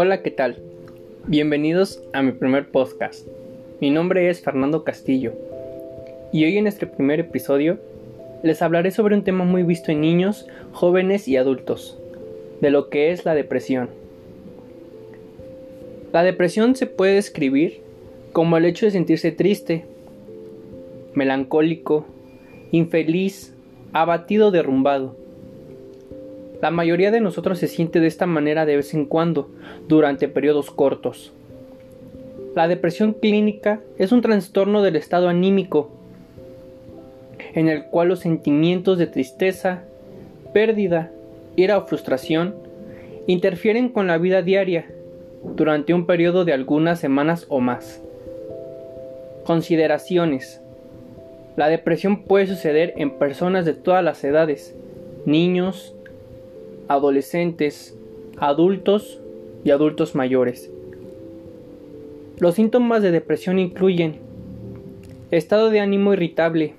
Hola, ¿qué tal? Bienvenidos a mi primer podcast. Mi nombre es Fernando Castillo y hoy en este primer episodio les hablaré sobre un tema muy visto en niños, jóvenes y adultos, de lo que es la depresión. La depresión se puede describir como el hecho de sentirse triste, melancólico, infeliz, abatido, derrumbado. La mayoría de nosotros se siente de esta manera de vez en cuando, durante periodos cortos. La depresión clínica es un trastorno del estado anímico, en el cual los sentimientos de tristeza, pérdida, ira o frustración interfieren con la vida diaria durante un periodo de algunas semanas o más. Consideraciones. La depresión puede suceder en personas de todas las edades, niños, adolescentes, adultos y adultos mayores. Los síntomas de depresión incluyen estado de ánimo irritable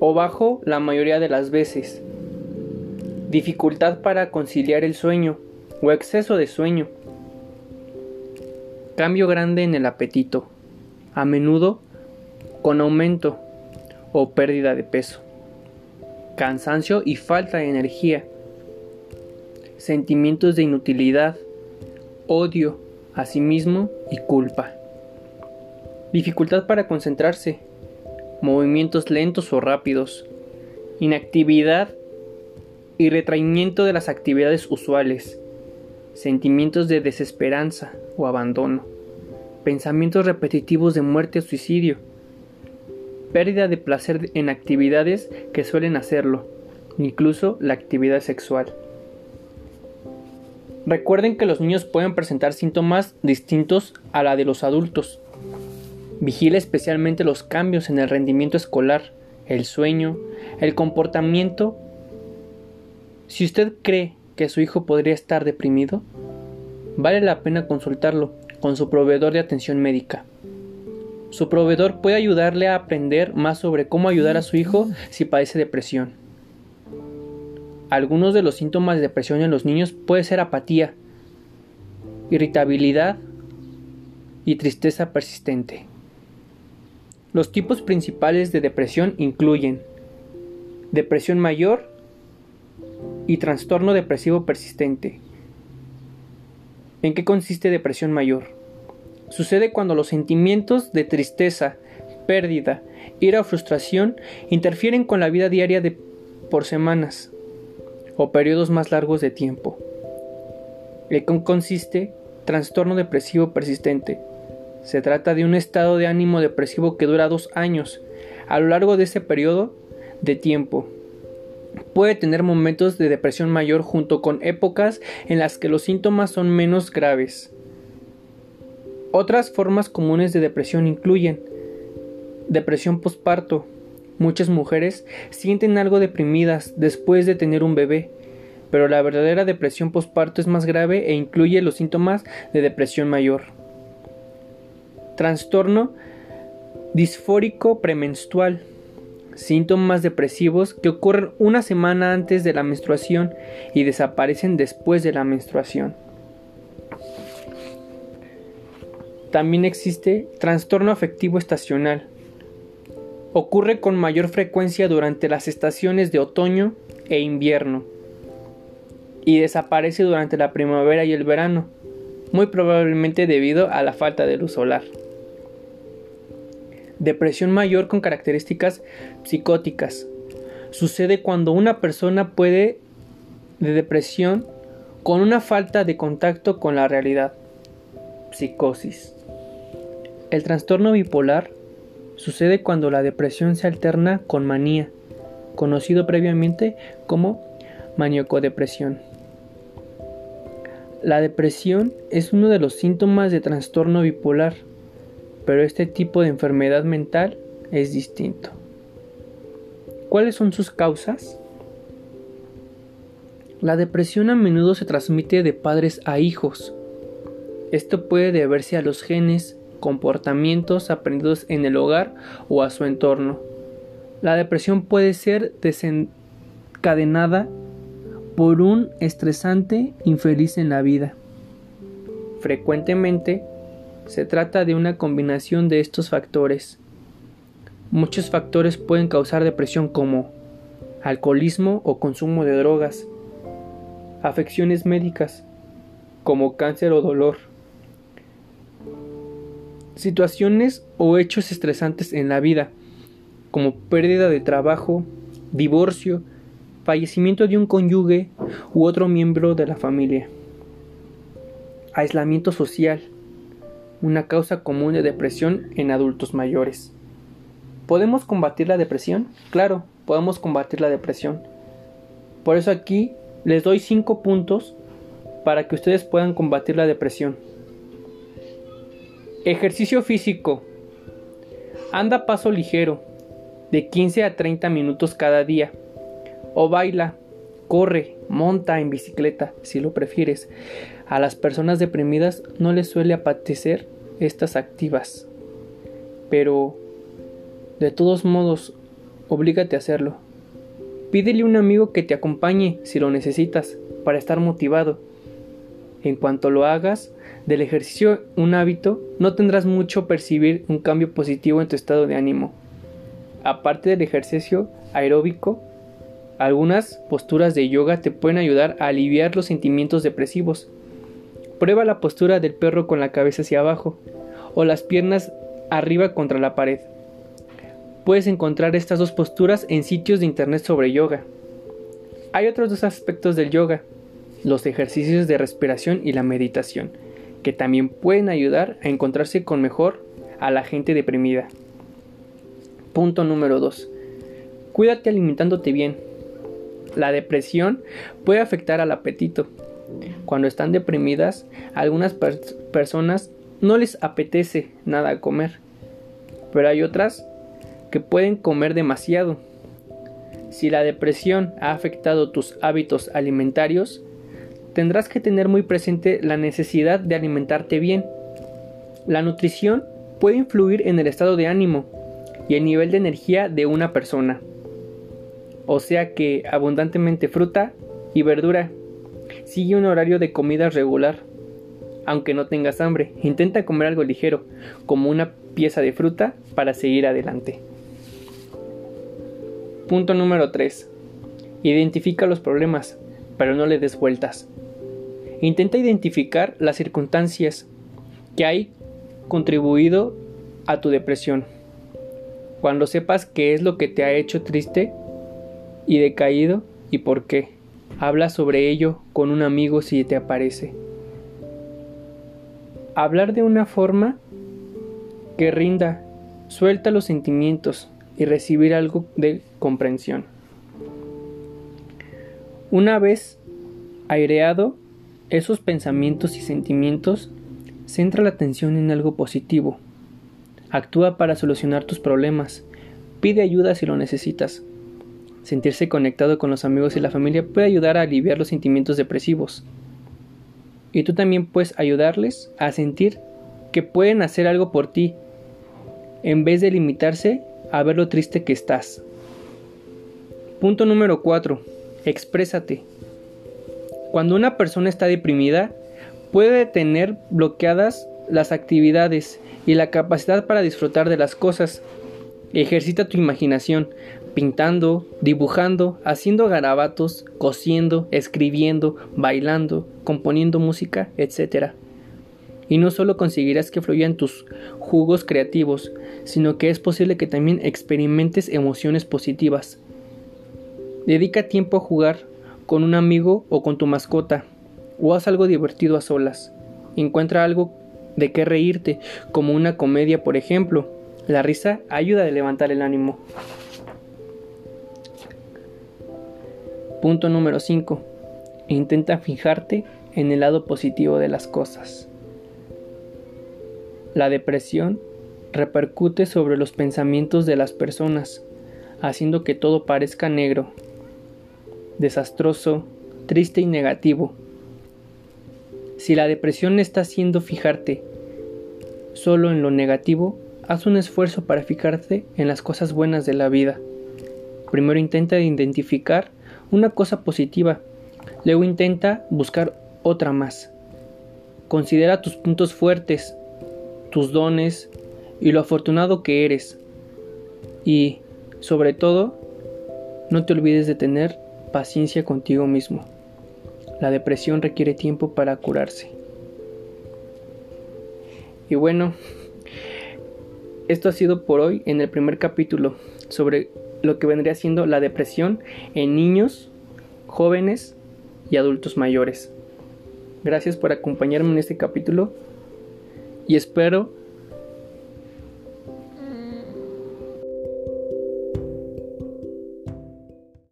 o bajo la mayoría de las veces, dificultad para conciliar el sueño o exceso de sueño, cambio grande en el apetito, a menudo con aumento o pérdida de peso, cansancio y falta de energía, sentimientos de inutilidad, odio a sí mismo y culpa. Dificultad para concentrarse, movimientos lentos o rápidos, inactividad y retraimiento de las actividades usuales, sentimientos de desesperanza o abandono, pensamientos repetitivos de muerte o suicidio, pérdida de placer en actividades que suelen hacerlo, incluso la actividad sexual. Recuerden que los niños pueden presentar síntomas distintos a la de los adultos. Vigile especialmente los cambios en el rendimiento escolar, el sueño, el comportamiento. Si usted cree que su hijo podría estar deprimido, vale la pena consultarlo con su proveedor de atención médica. Su proveedor puede ayudarle a aprender más sobre cómo ayudar a su hijo si padece depresión. Algunos de los síntomas de depresión en los niños puede ser apatía, irritabilidad y tristeza persistente. Los tipos principales de depresión incluyen depresión mayor y trastorno depresivo persistente. ¿En qué consiste depresión mayor? Sucede cuando los sentimientos de tristeza, pérdida, ira o frustración interfieren con la vida diaria de por semanas, o periodos más largos de tiempo. El consiste trastorno depresivo persistente. Se trata de un estado de ánimo depresivo que dura dos años. A lo largo de ese periodo de tiempo, puede tener momentos de depresión mayor junto con épocas en las que los síntomas son menos graves. Otras formas comunes de depresión incluyen depresión postparto, Muchas mujeres sienten algo deprimidas después de tener un bebé, pero la verdadera depresión postparto es más grave e incluye los síntomas de depresión mayor. Trastorno disfórico premenstrual. Síntomas depresivos que ocurren una semana antes de la menstruación y desaparecen después de la menstruación. También existe trastorno afectivo estacional ocurre con mayor frecuencia durante las estaciones de otoño e invierno y desaparece durante la primavera y el verano, muy probablemente debido a la falta de luz solar. Depresión mayor con características psicóticas. Sucede cuando una persona puede de depresión con una falta de contacto con la realidad. Psicosis. El trastorno bipolar Sucede cuando la depresión se alterna con manía, conocido previamente como maníaco-depresión. La depresión es uno de los síntomas de trastorno bipolar, pero este tipo de enfermedad mental es distinto. ¿Cuáles son sus causas? La depresión a menudo se transmite de padres a hijos. Esto puede deberse a los genes, comportamientos aprendidos en el hogar o a su entorno. La depresión puede ser desencadenada por un estresante infeliz en la vida. Frecuentemente se trata de una combinación de estos factores. Muchos factores pueden causar depresión como alcoholismo o consumo de drogas, afecciones médicas como cáncer o dolor, situaciones o hechos estresantes en la vida como pérdida de trabajo, divorcio, fallecimiento de un cónyuge u otro miembro de la familia. Aislamiento social, una causa común de depresión en adultos mayores. ¿Podemos combatir la depresión? Claro, podemos combatir la depresión. Por eso aquí les doy 5 puntos para que ustedes puedan combatir la depresión. Ejercicio físico. Anda paso ligero, de 15 a 30 minutos cada día. O baila, corre, monta en bicicleta, si lo prefieres. A las personas deprimidas no les suele apetecer estas activas. Pero, de todos modos, oblígate a hacerlo. Pídele a un amigo que te acompañe si lo necesitas, para estar motivado. En cuanto lo hagas, del ejercicio un hábito, no tendrás mucho percibir un cambio positivo en tu estado de ánimo. Aparte del ejercicio aeróbico, algunas posturas de yoga te pueden ayudar a aliviar los sentimientos depresivos. Prueba la postura del perro con la cabeza hacia abajo o las piernas arriba contra la pared. Puedes encontrar estas dos posturas en sitios de internet sobre yoga. Hay otros dos aspectos del yoga, los ejercicios de respiración y la meditación, que también pueden ayudar a encontrarse con mejor a la gente deprimida. Punto número 2. Cuídate alimentándote bien. La depresión puede afectar al apetito. Cuando están deprimidas, a algunas personas no les apetece nada comer, pero hay otras que pueden comer demasiado. Si la depresión ha afectado tus hábitos alimentarios, tendrás que tener muy presente la necesidad de alimentarte bien. La nutrición puede influir en el estado de ánimo y el nivel de energía de una persona. O sea que abundantemente fruta y verdura Sigue un horario de comida regular. Aunque no tengas hambre, intenta comer algo ligero, como una pieza de fruta, para seguir adelante. Punto número 3. Identifica los problemas, pero no le des vueltas. Intenta identificar las circunstancias que hay contribuido a tu depresión. Cuando sepas qué es lo que te ha hecho triste y decaído y por qué. Habla sobre ello con un amigo si te aparece. Hablar de una forma que rinda, suelta los sentimientos y recibir algo de comprensión. Una vez aireado esos pensamientos y sentimientos, centra la atención en algo positivo. Actúa para solucionar tus problemas. Pide ayuda si lo necesitas. Sentirse conectado con los amigos y la familia puede ayudar a aliviar los sentimientos depresivos. Y tú también puedes ayudarles a sentir que pueden hacer algo por ti, en vez de limitarse a ver lo triste que estás. Punto número 4. Exprésate. Cuando una persona está deprimida, puede tener bloqueadas las actividades y la capacidad para disfrutar de las cosas. Ejercita tu imaginación, pintando, dibujando, haciendo garabatos, cosiendo, escribiendo, bailando, componiendo música, etc. Y no solo conseguirás que fluyan tus jugos creativos, sino que es posible que también experimentes emociones positivas. Dedica tiempo a jugar con un amigo o con tu mascota, o haz algo divertido a solas. Encuentra algo de qué reírte, como una comedia, por ejemplo. La risa ayuda a levantar el ánimo. Punto número 5. Intenta fijarte en el lado positivo de las cosas. La depresión repercute sobre los pensamientos de las personas, haciendo que todo parezca negro, desastroso, triste y negativo. Si la depresión está haciendo fijarte solo en lo negativo, haz un esfuerzo para fijarte en las cosas buenas de la vida. Primero intenta identificar una cosa positiva, luego intenta buscar otra más. Considera tus puntos fuertes, tus dones y lo afortunado que eres. Y, sobre todo, no te olvides de tener paciencia contigo mismo. La depresión requiere tiempo para curarse. Y bueno, esto ha sido por hoy en el primer capítulo sobre lo que vendría siendo la depresión en niños, jóvenes y adultos mayores. Gracias por acompañarme en este capítulo y espero